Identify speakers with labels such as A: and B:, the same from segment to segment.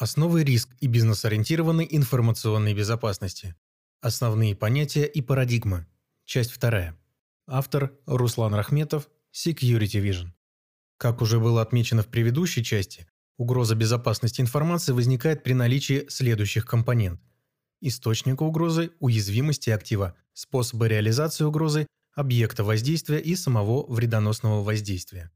A: Основы риск и бизнес-ориентированной информационной безопасности. Основные понятия и парадигмы. Часть вторая. Автор Руслан Рахметов, Security Vision. Как уже было отмечено в предыдущей части, угроза безопасности информации возникает при наличии следующих компонент. Источника угрозы, уязвимости актива, способа реализации угрозы, объекта воздействия и самого вредоносного воздействия.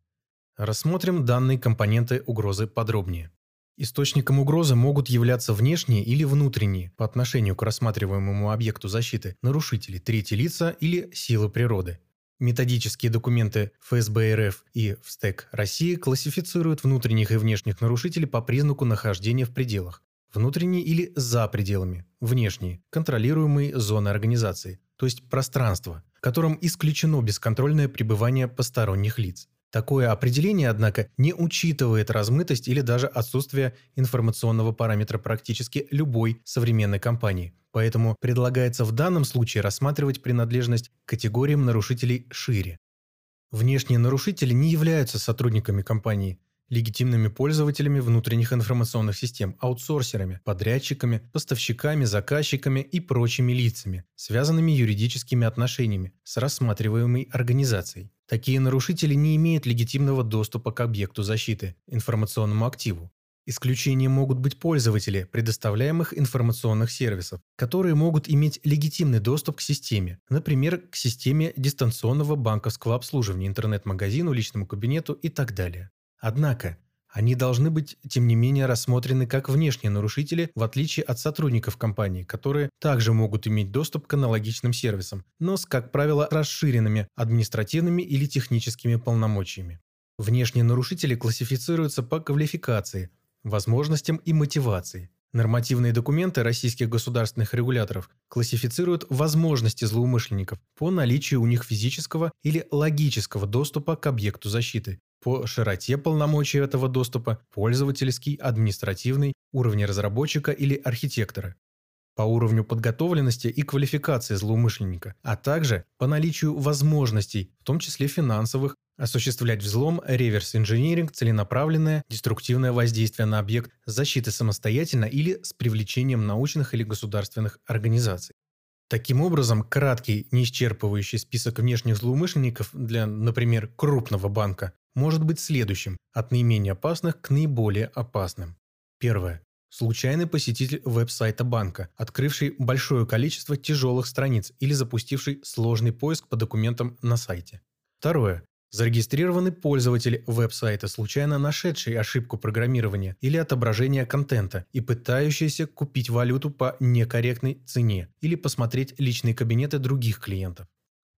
A: Рассмотрим данные компоненты угрозы подробнее. Источником угрозы могут являться внешние или внутренние по отношению к рассматриваемому объекту защиты нарушители, третьи лица или силы природы. Методические документы ФСБ РФ и ВСТЭК России классифицируют внутренних и внешних нарушителей по признаку нахождения в пределах. Внутренние или за пределами, внешние, контролируемые зоны организации, то есть пространство, которым исключено бесконтрольное пребывание посторонних лиц. Такое определение, однако, не учитывает размытость или даже отсутствие информационного параметра практически любой современной компании. Поэтому предлагается в данном случае рассматривать принадлежность к категориям нарушителей шире. Внешние нарушители не являются сотрудниками компании, легитимными пользователями внутренних информационных систем, аутсорсерами, подрядчиками, поставщиками, заказчиками и прочими лицами, связанными юридическими отношениями с рассматриваемой организацией. Такие нарушители не имеют легитимного доступа к объекту защиты, информационному активу. Исключением могут быть пользователи предоставляемых информационных сервисов, которые могут иметь легитимный доступ к системе, например, к системе дистанционного банковского обслуживания, интернет-магазину, личному кабинету и так далее. Однако, они должны быть, тем не менее, рассмотрены как внешние нарушители, в отличие от сотрудников компании, которые также могут иметь доступ к аналогичным сервисам, но с, как правило, расширенными административными или техническими полномочиями. Внешние нарушители классифицируются по квалификации, возможностям и мотивации. Нормативные документы российских государственных регуляторов классифицируют возможности злоумышленников по наличию у них физического или логического доступа к объекту защиты по широте полномочий этого доступа, пользовательский, административный, уровень разработчика или архитектора, по уровню подготовленности и квалификации злоумышленника, а также по наличию возможностей, в том числе финансовых, осуществлять взлом, реверс-инжиниринг, целенаправленное, деструктивное воздействие на объект защиты самостоятельно или с привлечением научных или государственных организаций. Таким образом, краткий, неисчерпывающий список внешних злоумышленников для, например, крупного банка может быть следующим – от наименее опасных к наиболее опасным. Первое. Случайный посетитель веб-сайта банка, открывший большое количество тяжелых страниц или запустивший сложный поиск по документам на сайте. Второе. Зарегистрированный пользователь веб-сайта, случайно нашедший ошибку программирования или отображения контента и пытающийся купить валюту по некорректной цене или посмотреть личные кабинеты других клиентов.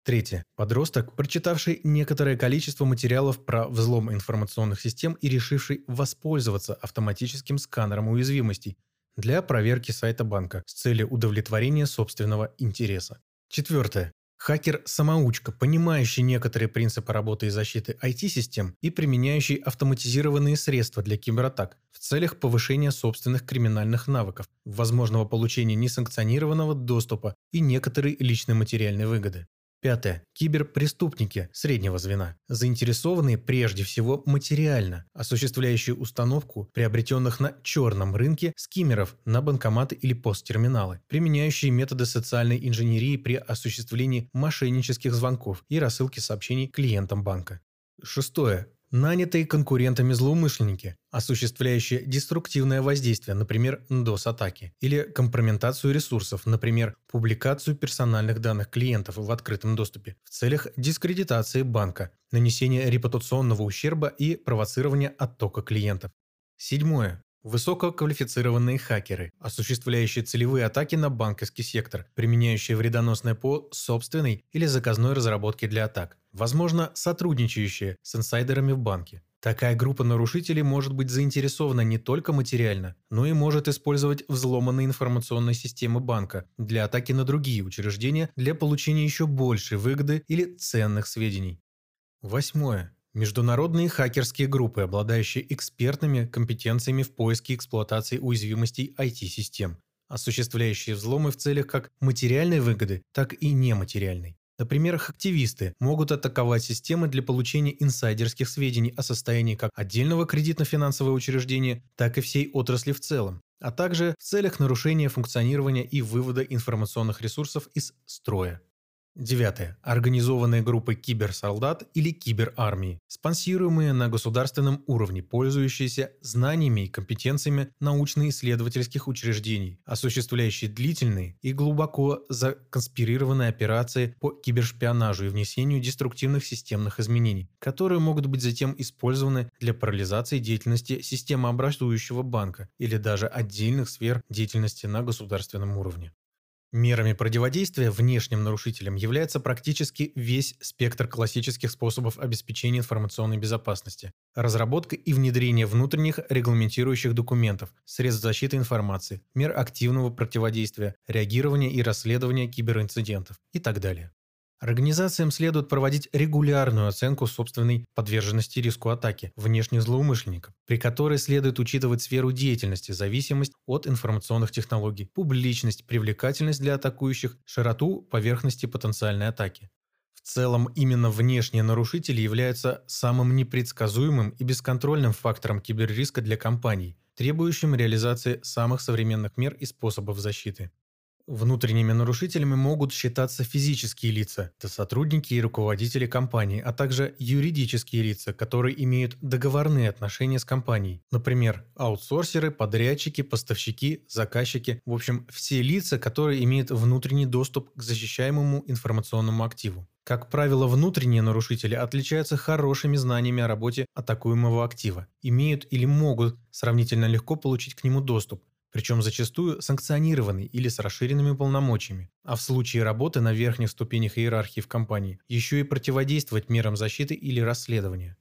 A: Третье. Подросток, прочитавший некоторое количество материалов про взлом информационных систем и решивший воспользоваться автоматическим сканером уязвимостей для проверки сайта банка с целью удовлетворения собственного интереса. Четвертое. Хакер-самоучка, понимающий некоторые принципы работы и защиты IT-систем и применяющий автоматизированные средства для кибератак в целях повышения собственных криминальных навыков, возможного получения несанкционированного доступа и некоторой личной материальной выгоды. Пятое. Киберпреступники среднего звена, заинтересованные прежде всего материально, осуществляющие установку приобретенных на черном рынке скиммеров на банкоматы или посттерминалы, применяющие методы социальной инженерии при осуществлении мошеннических звонков и рассылки сообщений клиентам банка. Шестое. Нанятые конкурентами злоумышленники, осуществляющие деструктивное воздействие, например, DOS-атаки, или компрометацию ресурсов, например, публикацию персональных данных клиентов в открытом доступе в целях дискредитации банка, нанесения репутационного ущерба и провоцирования оттока клиентов. Седьмое. Высококвалифицированные хакеры, осуществляющие целевые атаки на банковский сектор, применяющие вредоносное ПО собственной или заказной разработки для атак, возможно, сотрудничающие с инсайдерами в банке. Такая группа нарушителей может быть заинтересована не только материально, но и может использовать взломанные информационные системы банка для атаки на другие учреждения для получения еще большей выгоды или ценных сведений. Восьмое. Международные хакерские группы, обладающие экспертными компетенциями в поиске и эксплуатации уязвимостей IT-систем, осуществляющие взломы в целях как материальной выгоды, так и нематериальной. Например, активисты могут атаковать системы для получения инсайдерских сведений о состоянии как отдельного кредитно-финансового учреждения, так и всей отрасли в целом, а также в целях нарушения функционирования и вывода информационных ресурсов из строя. Девятое. Организованные группы киберсолдат или киберармии, спонсируемые на государственном уровне, пользующиеся знаниями и компетенциями научно-исследовательских учреждений, осуществляющие длительные и глубоко законспирированные операции по кибершпионажу и внесению деструктивных системных изменений, которые могут быть затем использованы для парализации деятельности системообразующего банка или даже отдельных сфер деятельности на государственном уровне. Мерами противодействия внешним нарушителям является практически весь спектр классических способов обеспечения информационной безопасности, разработка и внедрение внутренних регламентирующих документов, средств защиты информации, мер активного противодействия, реагирования и расследования киберинцидентов и так далее. Организациям следует проводить регулярную оценку собственной подверженности риску атаки внешних злоумышленников, при которой следует учитывать сферу деятельности, зависимость от информационных технологий, публичность, привлекательность для атакующих, широту поверхности потенциальной атаки. В целом, именно внешние нарушители являются самым непредсказуемым и бесконтрольным фактором киберриска для компаний, требующим реализации самых современных мер и способов защиты. Внутренними нарушителями могут считаться физические лица, это сотрудники и руководители компании, а также юридические лица, которые имеют договорные отношения с компанией. Например, аутсорсеры, подрядчики, поставщики, заказчики, в общем, все лица, которые имеют внутренний доступ к защищаемому информационному активу. Как правило, внутренние нарушители отличаются хорошими знаниями о работе атакуемого актива, имеют или могут сравнительно легко получить к нему доступ, причем зачастую санкционированный или с расширенными полномочиями, а в случае работы на верхних ступенях иерархии в компании еще и противодействовать мерам защиты или расследования.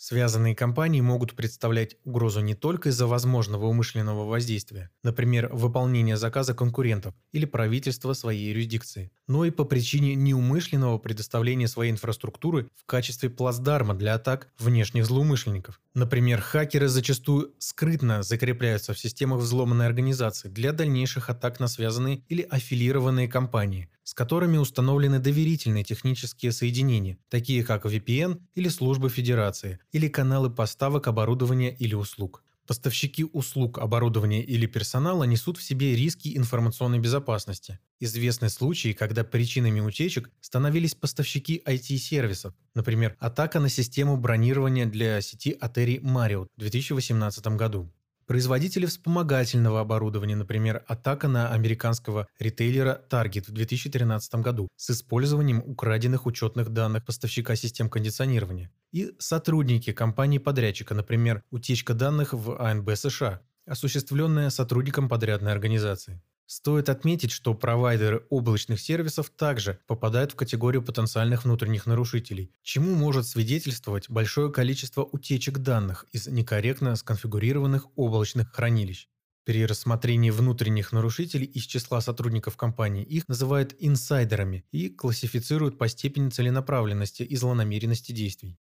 A: Связанные компании могут представлять угрозу не только из-за возможного умышленного воздействия, например, выполнения заказа конкурентов или правительства своей юрисдикции, но и по причине неумышленного предоставления своей инфраструктуры в качестве плацдарма для атак внешних злоумышленников. Например, хакеры зачастую скрытно закрепляются в системах взломанной организации для дальнейших атак на связанные или аффилированные компании, с которыми установлены доверительные технические соединения, такие как VPN или службы федерации, или каналы поставок оборудования или услуг. Поставщики услуг, оборудования или персонала несут в себе риски информационной безопасности. Известны случаи, когда причинами утечек становились поставщики IT-сервисов, например, атака на систему бронирования для сети Atari Marriott в 2018 году. Производители вспомогательного оборудования, например, атака на американского ритейлера Target в 2013 году с использованием украденных учетных данных поставщика систем кондиционирования. И сотрудники компании-подрядчика, например, утечка данных в АНБ США, осуществленная сотрудником подрядной организации. Стоит отметить, что провайдеры облачных сервисов также попадают в категорию потенциальных внутренних нарушителей, чему может свидетельствовать большое количество утечек данных из некорректно сконфигурированных облачных хранилищ. При рассмотрении внутренних нарушителей из числа сотрудников компании их называют инсайдерами и классифицируют по степени целенаправленности и злонамеренности действий.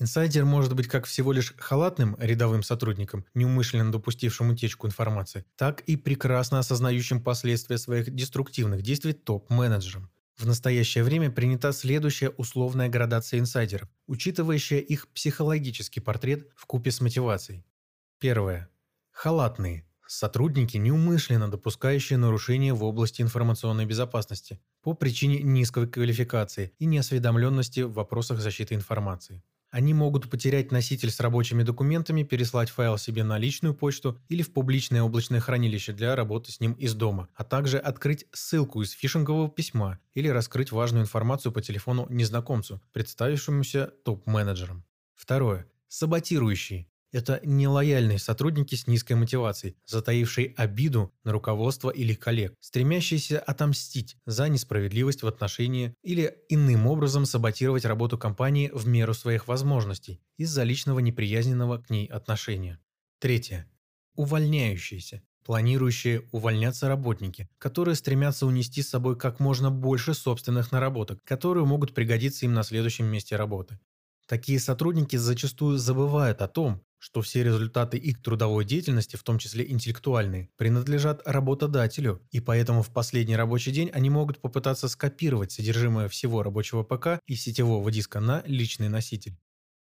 A: Инсайдер может быть как всего лишь халатным рядовым сотрудником, неумышленно допустившим утечку информации, так и прекрасно осознающим последствия своих деструктивных действий топ-менеджером. В настоящее время принята следующая условная градация инсайдеров, учитывающая их психологический портрет в купе с мотивацией. Первое. Халатные. Сотрудники, неумышленно допускающие нарушения в области информационной безопасности по причине низкой квалификации и неосведомленности в вопросах защиты информации. Они могут потерять носитель с рабочими документами, переслать файл себе на личную почту или в публичное облачное хранилище для работы с ним из дома, а также открыть ссылку из фишингового письма или раскрыть важную информацию по телефону незнакомцу, представившемуся топ-менеджером. Второе. Саботирующие. Это нелояльные сотрудники с низкой мотивацией, затаившие обиду на руководство или коллег, стремящиеся отомстить за несправедливость в отношении или иным образом саботировать работу компании в меру своих возможностей из-за личного неприязненного к ней отношения. Третье. Увольняющиеся. Планирующие увольняться работники, которые стремятся унести с собой как можно больше собственных наработок, которые могут пригодиться им на следующем месте работы. Такие сотрудники зачастую забывают о том, что все результаты их трудовой деятельности, в том числе интеллектуальные, принадлежат работодателю, и поэтому в последний рабочий день они могут попытаться скопировать содержимое всего рабочего ПК и сетевого диска на личный носитель.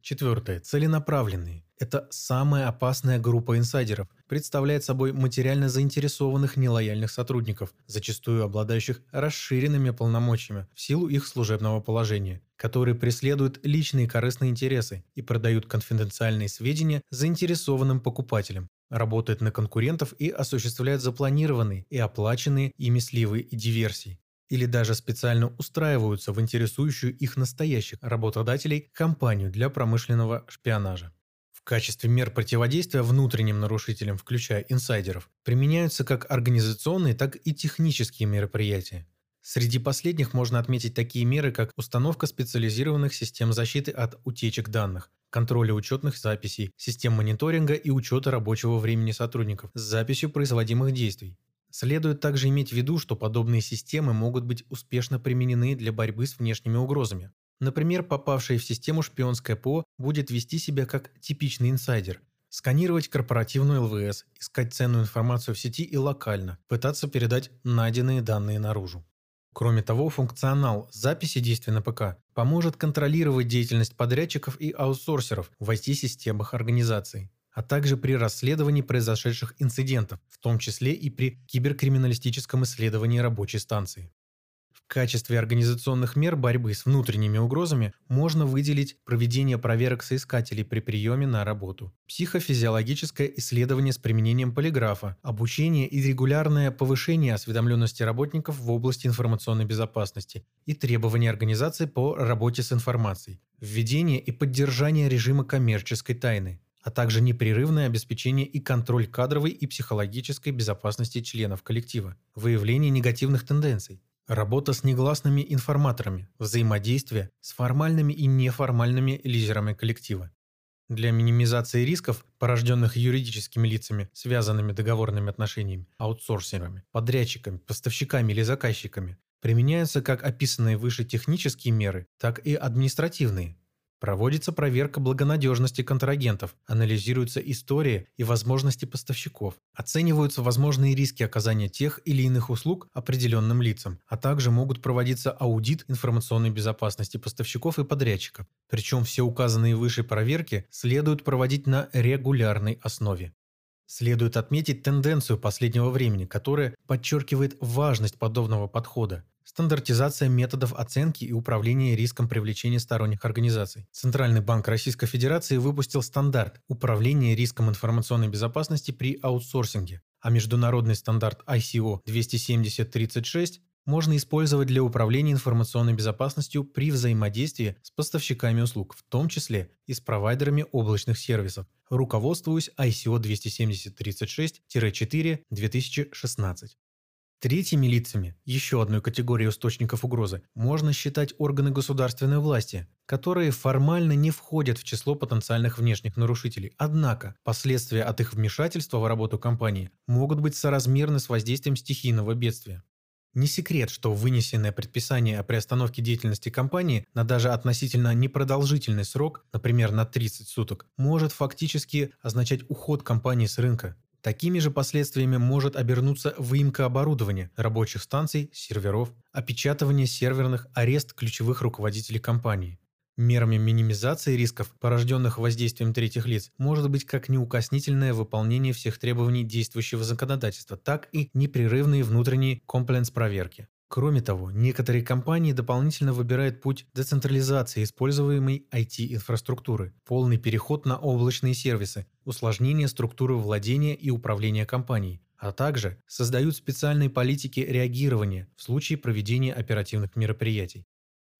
A: Четвертое. Целенаправленные. Это самая опасная группа инсайдеров. Представляет собой материально заинтересованных нелояльных сотрудников, зачастую обладающих расширенными полномочиями в силу их служебного положения, которые преследуют личные корыстные интересы и продают конфиденциальные сведения заинтересованным покупателям, работают на конкурентов и осуществляют запланированные и оплаченные ими сливы и диверсии или даже специально устраиваются в интересующую их настоящих работодателей компанию для промышленного шпионажа. В качестве мер противодействия внутренним нарушителям, включая инсайдеров, применяются как организационные, так и технические мероприятия. Среди последних можно отметить такие меры, как установка специализированных систем защиты от утечек данных, контроля учетных записей, систем мониторинга и учета рабочего времени сотрудников с записью производимых действий, Следует также иметь в виду, что подобные системы могут быть успешно применены для борьбы с внешними угрозами. Например, попавший в систему шпионское ПО будет вести себя как типичный инсайдер, сканировать корпоративную ЛВС, искать ценную информацию в сети и локально, пытаться передать найденные данные наружу. Кроме того, функционал записи действий на ПК поможет контролировать деятельность подрядчиков и аутсорсеров в IT-системах организации а также при расследовании произошедших инцидентов, в том числе и при киберкриминалистическом исследовании рабочей станции. В качестве организационных мер борьбы с внутренними угрозами можно выделить проведение проверок соискателей при приеме на работу, психофизиологическое исследование с применением полиграфа, обучение и регулярное повышение осведомленности работников в области информационной безопасности и требования организации по работе с информацией, введение и поддержание режима коммерческой тайны, а также непрерывное обеспечение и контроль кадровой и психологической безопасности членов коллектива, выявление негативных тенденций, работа с негласными информаторами, взаимодействие с формальными и неформальными лидерами коллектива. Для минимизации рисков, порожденных юридическими лицами, связанными договорными отношениями, аутсорсерами, подрядчиками, поставщиками или заказчиками, применяются как описанные выше технические меры, так и административные, Проводится проверка благонадежности контрагентов, анализируются истории и возможности поставщиков, оцениваются возможные риски оказания тех или иных услуг определенным лицам, а также могут проводиться аудит информационной безопасности поставщиков и подрядчиков. Причем все указанные выше проверки следует проводить на регулярной основе. Следует отметить тенденцию последнего времени, которая подчеркивает важность подобного подхода. Стандартизация методов оценки и управления риском привлечения сторонних организаций. Центральный банк Российской Федерации выпустил стандарт управления риском информационной безопасности при аутсорсинге, а международный стандарт ICO 27036 можно использовать для управления информационной безопасностью при взаимодействии с поставщиками услуг, в том числе и с провайдерами облачных сервисов, руководствуясь ICO 27036-4 2016. Третьими лицами, еще одной категорией источников угрозы, можно считать органы государственной власти, которые формально не входят в число потенциальных внешних нарушителей. Однако последствия от их вмешательства в работу компании могут быть соразмерны с воздействием стихийного бедствия. Не секрет, что вынесенное предписание о приостановке деятельности компании на даже относительно непродолжительный срок, например, на 30 суток, может фактически означать уход компании с рынка. Такими же последствиями может обернуться выемка оборудования, рабочих станций, серверов, опечатывание серверных, арест ключевых руководителей компании. Мерами минимизации рисков, порожденных воздействием третьих лиц, может быть как неукоснительное выполнение всех требований действующего законодательства, так и непрерывные внутренние комплайнс-проверки. Кроме того, некоторые компании дополнительно выбирают путь децентрализации используемой IT-инфраструктуры, полный переход на облачные сервисы, усложнение структуры владения и управления компанией, а также создают специальные политики реагирования в случае проведения оперативных мероприятий.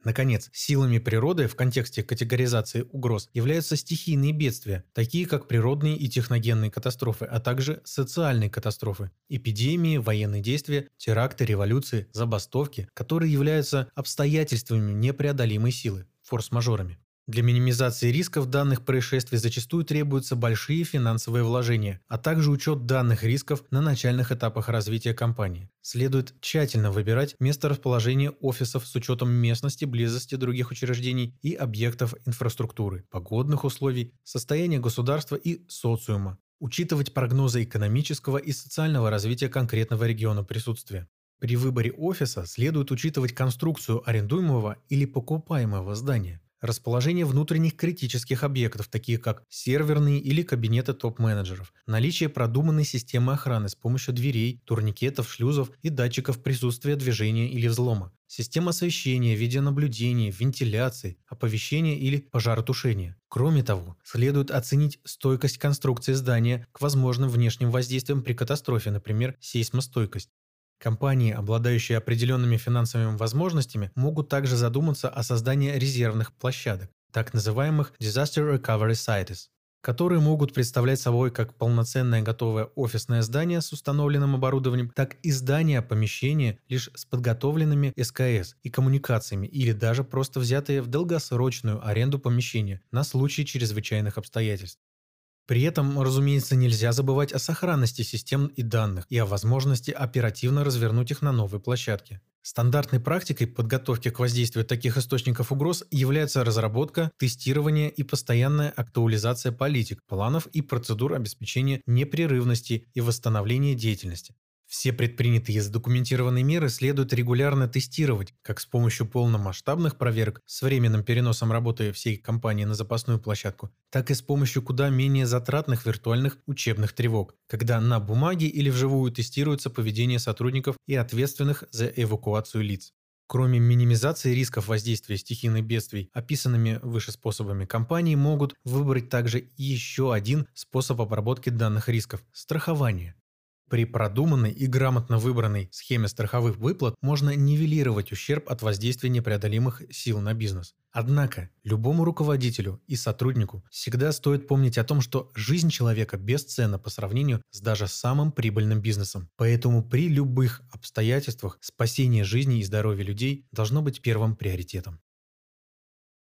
A: Наконец, силами природы в контексте категоризации угроз являются стихийные бедствия, такие как природные и техногенные катастрофы, а также социальные катастрофы, эпидемии, военные действия, теракты, революции, забастовки, которые являются обстоятельствами непреодолимой силы, форс-мажорами. Для минимизации рисков данных происшествий зачастую требуются большие финансовые вложения, а также учет данных рисков на начальных этапах развития компании. Следует тщательно выбирать место расположения офисов с учетом местности, близости других учреждений и объектов инфраструктуры, погодных условий, состояния государства и социума. Учитывать прогнозы экономического и социального развития конкретного региона присутствия. При выборе офиса следует учитывать конструкцию арендуемого или покупаемого здания расположение внутренних критических объектов, таких как серверные или кабинеты топ-менеджеров, наличие продуманной системы охраны с помощью дверей, турникетов, шлюзов и датчиков присутствия движения или взлома, система освещения, видеонаблюдения, вентиляции, оповещения или пожаротушения. Кроме того, следует оценить стойкость конструкции здания к возможным внешним воздействиям при катастрофе, например, сейсмостойкость. Компании, обладающие определенными финансовыми возможностями, могут также задуматься о создании резервных площадок, так называемых Disaster Recovery Sites, которые могут представлять собой как полноценное готовое офисное здание с установленным оборудованием, так и здания помещения лишь с подготовленными СКС и коммуникациями или даже просто взятые в долгосрочную аренду помещения на случай чрезвычайных обстоятельств. При этом, разумеется, нельзя забывать о сохранности систем и данных и о возможности оперативно развернуть их на новой площадке. Стандартной практикой подготовки к воздействию таких источников угроз является разработка, тестирование и постоянная актуализация политик, планов и процедур обеспечения непрерывности и восстановления деятельности. Все предпринятые и задокументированные меры следует регулярно тестировать, как с помощью полномасштабных проверок с временным переносом работы всей компании на запасную площадку, так и с помощью куда менее затратных виртуальных учебных тревог, когда на бумаге или вживую тестируется поведение сотрудников и ответственных за эвакуацию лиц. Кроме минимизации рисков воздействия стихийных бедствий, описанными выше способами, компании могут выбрать также еще один способ обработки данных рисков – страхование. При продуманной и грамотно выбранной схеме страховых выплат можно нивелировать ущерб от воздействия непреодолимых сил на бизнес. Однако, любому руководителю и сотруднику всегда стоит помнить о том, что жизнь человека бесценна по сравнению с даже самым прибыльным бизнесом. Поэтому при любых обстоятельствах спасение жизни и здоровья людей должно быть первым приоритетом.